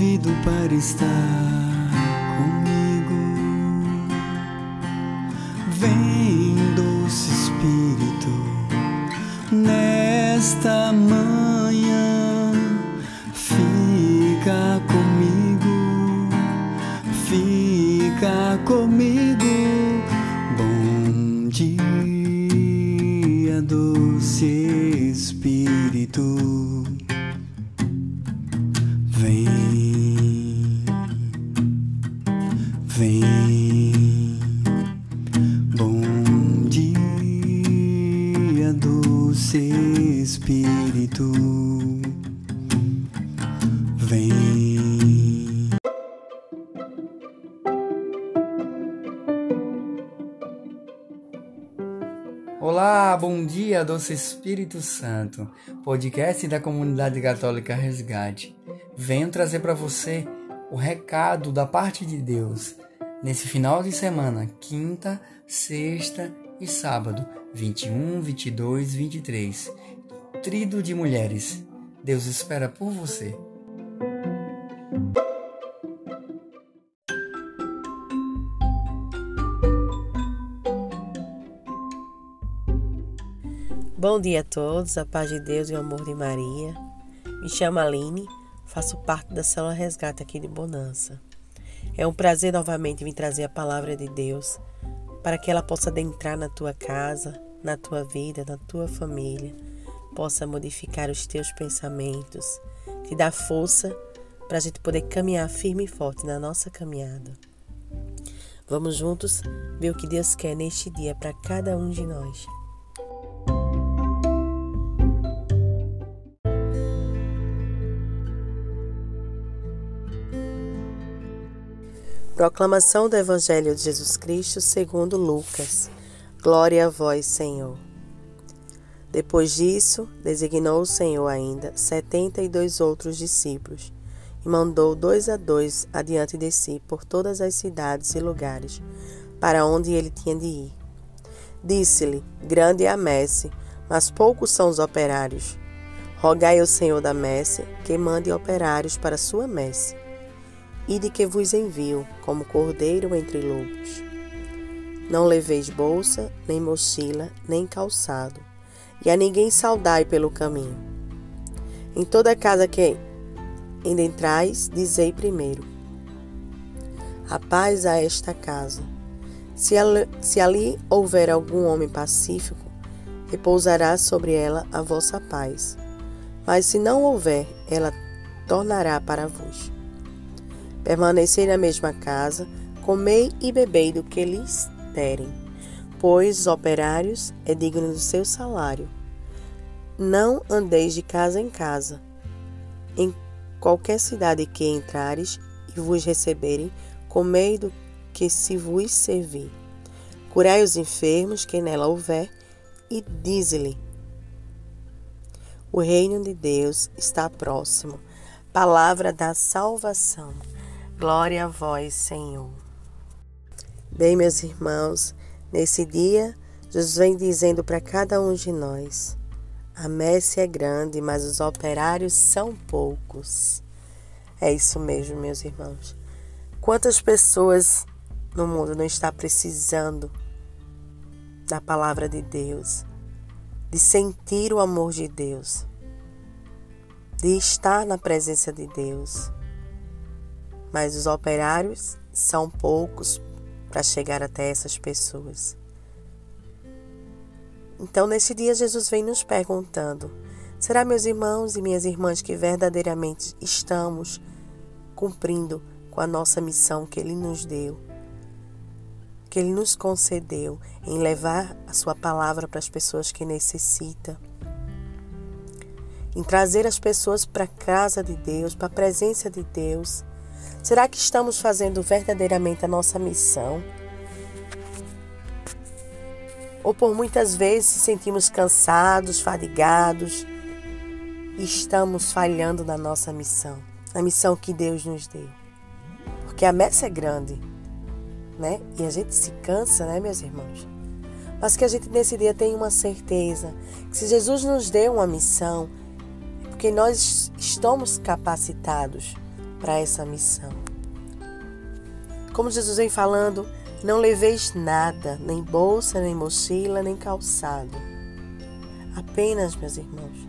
convido para estar comigo. Vem, doce Espírito, nesta manhã, Vem. Olá, bom dia, doce Espírito Santo, podcast da comunidade católica Resgate. Venho trazer para você o recado da parte de Deus nesse final de semana, quinta, sexta e sábado, 21, 22, 23. Trido de mulheres. Deus espera por você. Bom dia a todos, a paz de Deus e o amor de Maria. Me chamo Aline, faço parte da Célula Resgate aqui de Bonança. É um prazer novamente vir trazer a palavra de Deus para que ela possa adentrar na tua casa, na tua vida, na tua família, possa modificar os teus pensamentos, te dar força para a gente poder caminhar firme e forte na nossa caminhada. Vamos juntos ver o que Deus quer neste dia para cada um de nós. Proclamação do Evangelho de Jesus Cristo segundo Lucas. Glória a vós, Senhor. Depois disso, designou o Senhor ainda setenta e dois outros discípulos e mandou dois a dois adiante de si por todas as cidades e lugares para onde ele tinha de ir. Disse-lhe: Grande é a messe, mas poucos são os operários. Rogai ao Senhor da messe que mande operários para sua messe e de que vos envio, como cordeiro entre lobos. Não leveis bolsa, nem mochila, nem calçado, e a ninguém saudai pelo caminho. Em toda casa que entrais, dizei primeiro: A paz a esta casa. Se ali, se ali houver algum homem pacífico, repousará sobre ela a vossa paz. Mas se não houver, ela tornará para vos. Permanecei na mesma casa, comei e bebei do que lhes derem, pois os operários é digno do seu salário. Não andeis de casa em casa. Em qualquer cidade que entrares e vos receberem, comei do que se vos servir. Curai os enfermos que nela houver, e dize-lhe: O reino de Deus está próximo. Palavra da salvação. Glória a vós, Senhor. Bem, meus irmãos, nesse dia, Jesus vem dizendo para cada um de nós: a messe é grande, mas os operários são poucos. É isso mesmo, meus irmãos. Quantas pessoas no mundo não está precisando da palavra de Deus, de sentir o amor de Deus, de estar na presença de Deus? Mas os operários são poucos para chegar até essas pessoas. Então, nesse dia, Jesus vem nos perguntando: será, meus irmãos e minhas irmãs, que verdadeiramente estamos cumprindo com a nossa missão que Ele nos deu, que Ele nos concedeu em levar a Sua palavra para as pessoas que necessitam? Em trazer as pessoas para a casa de Deus, para a presença de Deus, Será que estamos fazendo verdadeiramente a nossa missão? Ou por muitas vezes se sentimos cansados, fadigados e estamos falhando na nossa missão, na missão que Deus nos deu? Porque a messa é grande, né? E a gente se cansa, né, meus irmãos? Mas que a gente nesse dia tenha uma certeza que se Jesus nos deu uma missão, é porque nós estamos capacitados para essa missão. Como Jesus vem falando, não leveis nada, nem bolsa, nem mochila, nem calçado. Apenas, meus irmãos,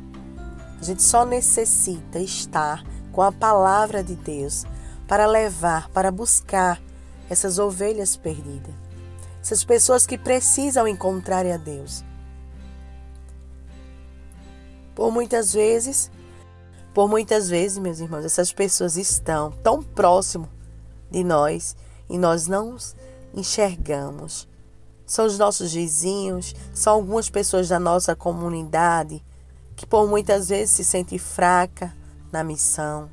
a gente só necessita estar com a palavra de Deus para levar, para buscar essas ovelhas perdidas, essas pessoas que precisam encontrar a Deus. Por muitas vezes, por muitas vezes, meus irmãos, essas pessoas estão tão próximo de nós e nós não enxergamos. São os nossos vizinhos, são algumas pessoas da nossa comunidade que por muitas vezes se sente fraca na missão,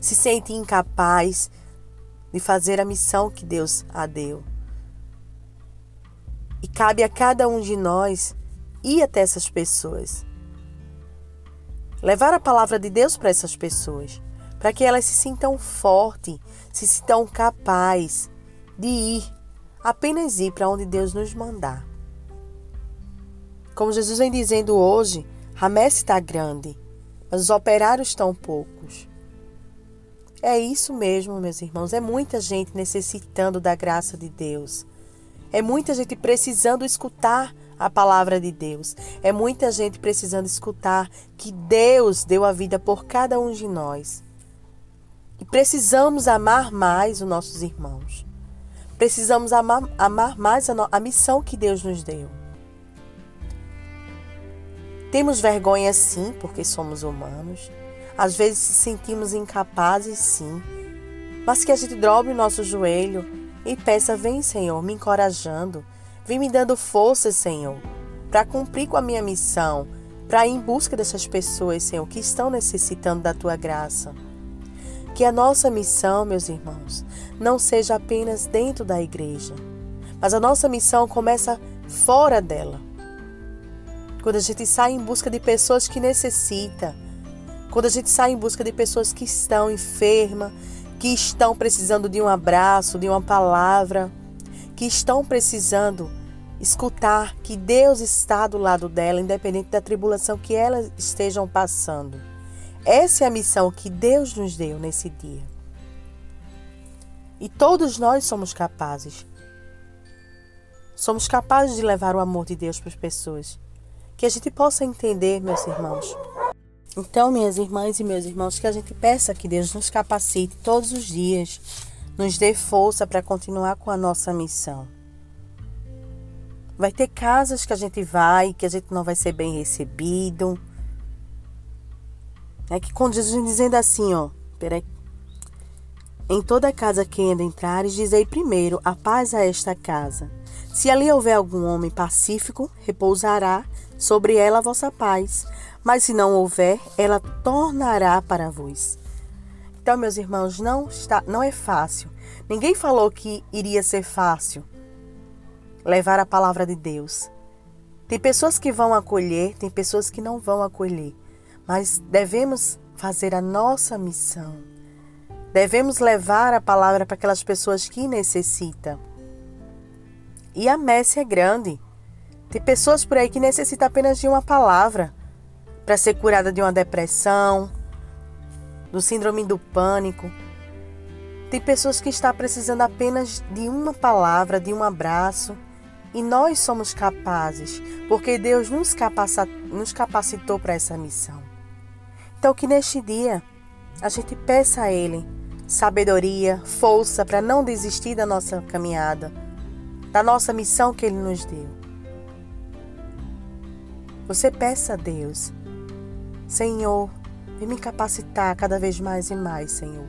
se sente incapaz de fazer a missão que Deus a deu. E cabe a cada um de nós ir até essas pessoas. Levar a palavra de Deus para essas pessoas, para que elas se sintam fortes, se sintam capazes de ir, apenas ir para onde Deus nos mandar. Como Jesus vem dizendo hoje, a messe está grande, mas os operários estão poucos. É isso mesmo, meus irmãos. É muita gente necessitando da graça de Deus. É muita gente precisando escutar a palavra de Deus. É muita gente precisando escutar que Deus deu a vida por cada um de nós. E precisamos amar mais os nossos irmãos. Precisamos amar, amar mais a, a missão que Deus nos deu. Temos vergonha sim, porque somos humanos. Às vezes sentimos incapazes sim. Mas que a gente dobre o nosso joelho e peça: Vem, Senhor, me encorajando. Vem me dando força, Senhor, para cumprir com a minha missão, para ir em busca dessas pessoas, Senhor, que estão necessitando da tua graça. Que a nossa missão, meus irmãos, não seja apenas dentro da igreja, mas a nossa missão começa fora dela. Quando a gente sai em busca de pessoas que necessitam, quando a gente sai em busca de pessoas que estão enfermas, que estão precisando de um abraço, de uma palavra, que estão precisando escutar que Deus está do lado dela, independente da tribulação que elas estejam passando. Essa é a missão que Deus nos deu nesse dia. E todos nós somos capazes. Somos capazes de levar o amor de Deus para as pessoas. Que a gente possa entender, meus irmãos. Então, minhas irmãs e meus irmãos, que a gente peça que Deus nos capacite todos os dias, nos dê força para continuar com a nossa missão. Vai ter casas que a gente vai, que a gente não vai ser bem recebido. É que quando Jesus dizendo assim, ó, peraí, em toda casa que ainda entrares, dizei primeiro a paz a esta casa. Se ali houver algum homem pacífico, repousará sobre ela a vossa paz. Mas se não houver, ela tornará para vós. Então, meus irmãos, não está, não é fácil. Ninguém falou que iria ser fácil levar a palavra de Deus. Tem pessoas que vão acolher, tem pessoas que não vão acolher, mas devemos fazer a nossa missão Devemos levar a palavra para aquelas pessoas que necessitam. E a messe é grande. Tem pessoas por aí que necessitam apenas de uma palavra para ser curada de uma depressão, do síndrome do pânico. Tem pessoas que estão precisando apenas de uma palavra, de um abraço. E nós somos capazes, porque Deus nos, nos capacitou para essa missão. Então, que neste dia a gente peça a Ele sabedoria, força para não desistir da nossa caminhada, da nossa missão que Ele nos deu. Você peça a Deus, Senhor, vem me capacitar cada vez mais e mais, Senhor.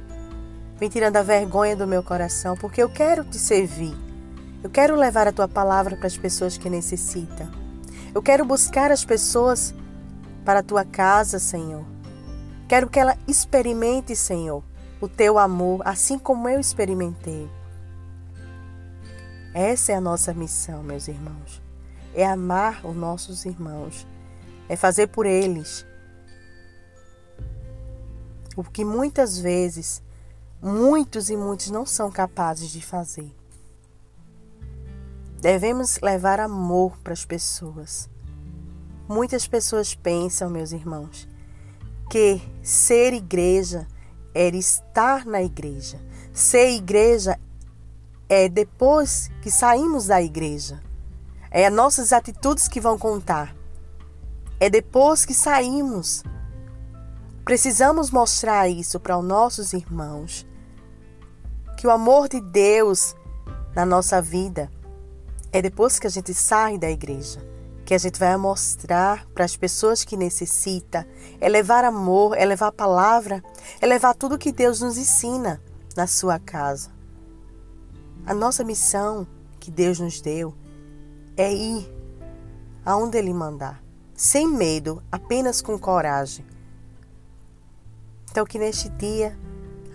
Vem tirando a vergonha do meu coração, porque eu quero te servir. Eu quero levar a tua palavra para as pessoas que necessitam. Eu quero buscar as pessoas para a tua casa, Senhor. Quero que ela experimente, Senhor, o teu amor, assim como eu experimentei. Essa é a nossa missão, meus irmãos. É amar os nossos irmãos. É fazer por eles o que muitas vezes muitos e muitos não são capazes de fazer. Devemos levar amor para as pessoas. Muitas pessoas pensam, meus irmãos, que ser igreja é estar na igreja. Ser igreja é depois que saímos da igreja. É as nossas atitudes que vão contar. É depois que saímos. Precisamos mostrar isso para os nossos irmãos. Que o amor de Deus na nossa vida é depois que a gente sai da igreja que a gente vai mostrar para as pessoas que necessitam, é levar amor, é levar palavra, é levar tudo que Deus nos ensina na sua casa. A nossa missão que Deus nos deu é ir aonde Ele mandar, sem medo, apenas com coragem. Então, que neste dia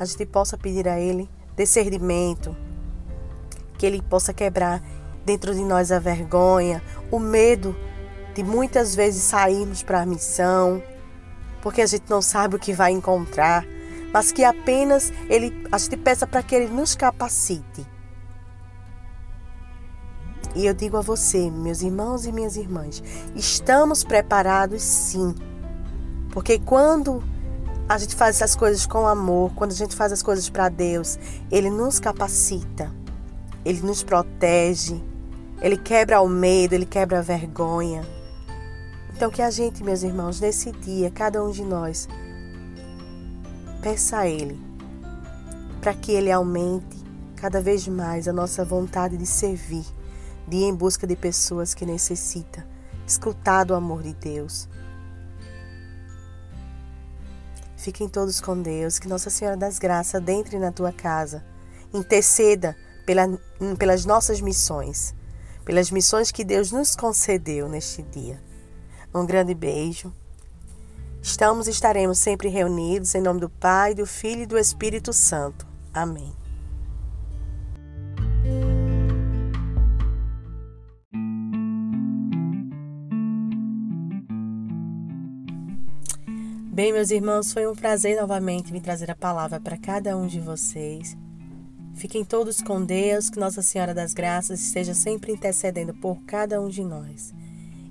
a gente possa pedir a Ele discernimento, que Ele possa quebrar dentro de nós a vergonha, o medo de muitas vezes sairmos para a missão, porque a gente não sabe o que vai encontrar, mas que apenas ele, a gente peça para que ele nos capacite. E eu digo a você, meus irmãos e minhas irmãs, estamos preparados sim. Porque quando a gente faz essas coisas com amor, quando a gente faz as coisas para Deus, ele nos capacita, ele nos protege, ele quebra o medo, ele quebra a vergonha. Então, que a gente, meus irmãos, nesse dia, cada um de nós, peça a Ele para que Ele aumente cada vez mais a nossa vontade de servir, de ir em busca de pessoas que necessitam, escutar do amor de Deus. Fiquem todos com Deus, que Nossa Senhora das Graças entre na tua casa, interceda pela, pelas nossas missões pelas missões que Deus nos concedeu neste dia. Um grande beijo. Estamos e estaremos sempre reunidos em nome do Pai, do Filho e do Espírito Santo. Amém. Bem, meus irmãos, foi um prazer novamente me trazer a palavra para cada um de vocês. Fiquem todos com Deus, que Nossa Senhora das Graças esteja sempre intercedendo por cada um de nós.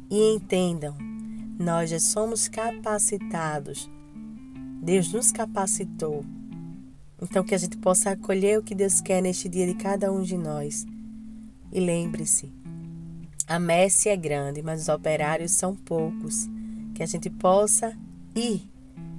E entendam, nós já somos capacitados. Deus nos capacitou. Então, que a gente possa acolher o que Deus quer neste dia de cada um de nós. E lembre-se, a messe é grande, mas os operários são poucos. Que a gente possa ir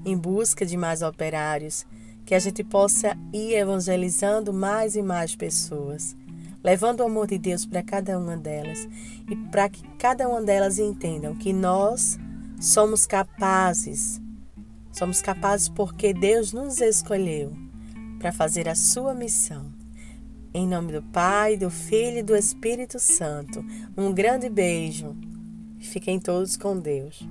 em busca de mais operários que a gente possa ir evangelizando mais e mais pessoas, levando o amor de Deus para cada uma delas e para que cada uma delas entendam que nós somos capazes, somos capazes porque Deus nos escolheu para fazer a sua missão. Em nome do Pai, do Filho e do Espírito Santo, um grande beijo. Fiquem todos com Deus.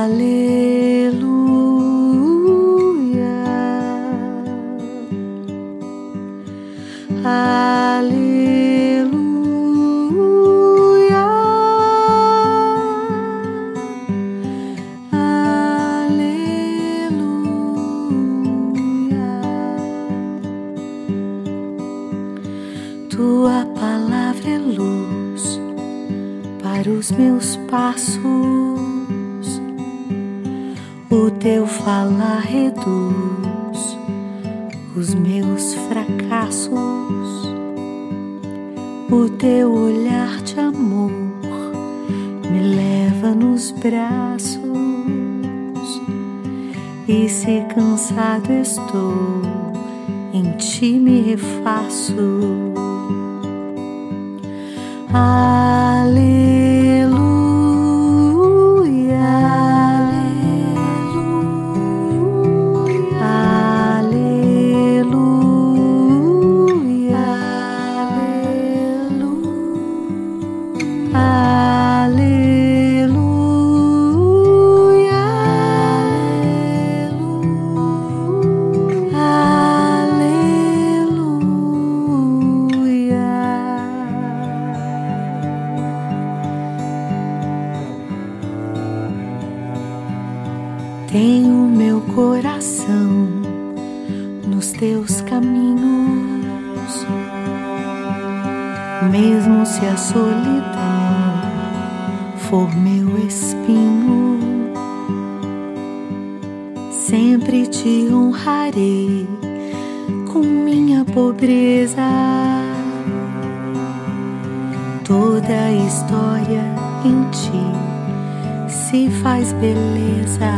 Teu os meus fracassos. O teu olhar de amor me leva nos braços. E se cansado estou, em ti me refaço. Tenho for meu espinho, sempre te honrarei com minha pobreza. Toda história em ti se faz beleza.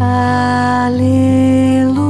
Aleluia,